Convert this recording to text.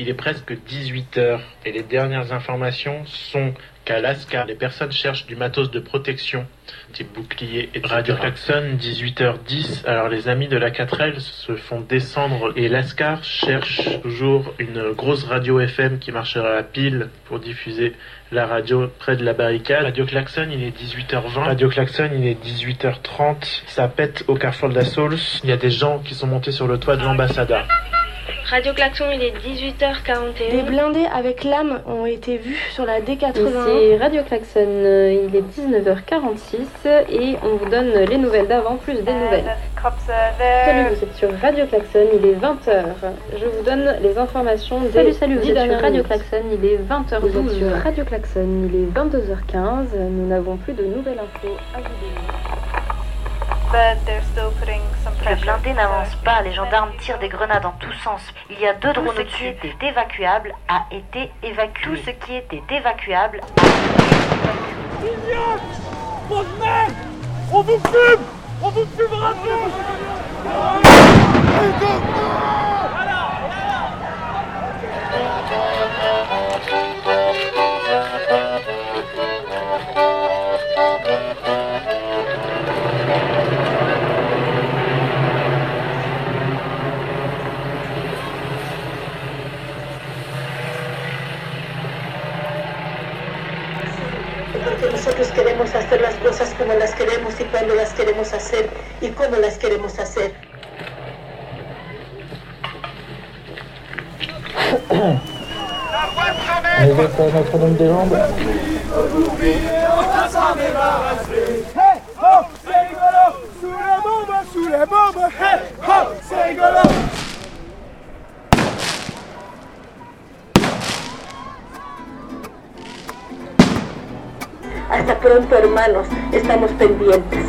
Il est presque 18h et les dernières informations sont qu'à Alaska, les personnes cherchent du matos de protection, type bouclier et Radio Klaxon, 18h10. Alors les amis de la 4L se font descendre et Lascar cherche toujours une grosse radio FM qui marchera à pile pour diffuser la radio près de la barricade. Radio Klaxon, il est 18h20. Radio Klaxon, il est 18h30. Ça pète au carrefour de la. Il y a des gens qui sont montés sur le toit de l'ambassade. Radio Klaxon, il est 18h41. Des blindés avec lame ont été vus sur la D80. Ici Radio Klaxon, euh, il est 19h46 et on vous donne les nouvelles d'avant plus des nouvelles. Salut, vous êtes sur Radio Klaxon, il est 20h. Je vous donne les informations des Salut, salut, vous 10 êtes sur Radio. Klaxon, il est 20h12. Vous êtes sur Radio Klaxon, il est 22h15. Nous n'avons plus de nouvelles infos à vous donner. Le blindé n'avance pas, les gendarmes tirent des grenades en tous sens. Il y a deux drones ce au-dessus. qui était évacuable a été évacué. Tout ce qui était évacuable On vous fume On vous fumera porque nosotros queremos hacer las cosas como las queremos y cuando las queremos hacer y cómo las queremos hacer. Hasta pronto, hermanos, estamos pendientes.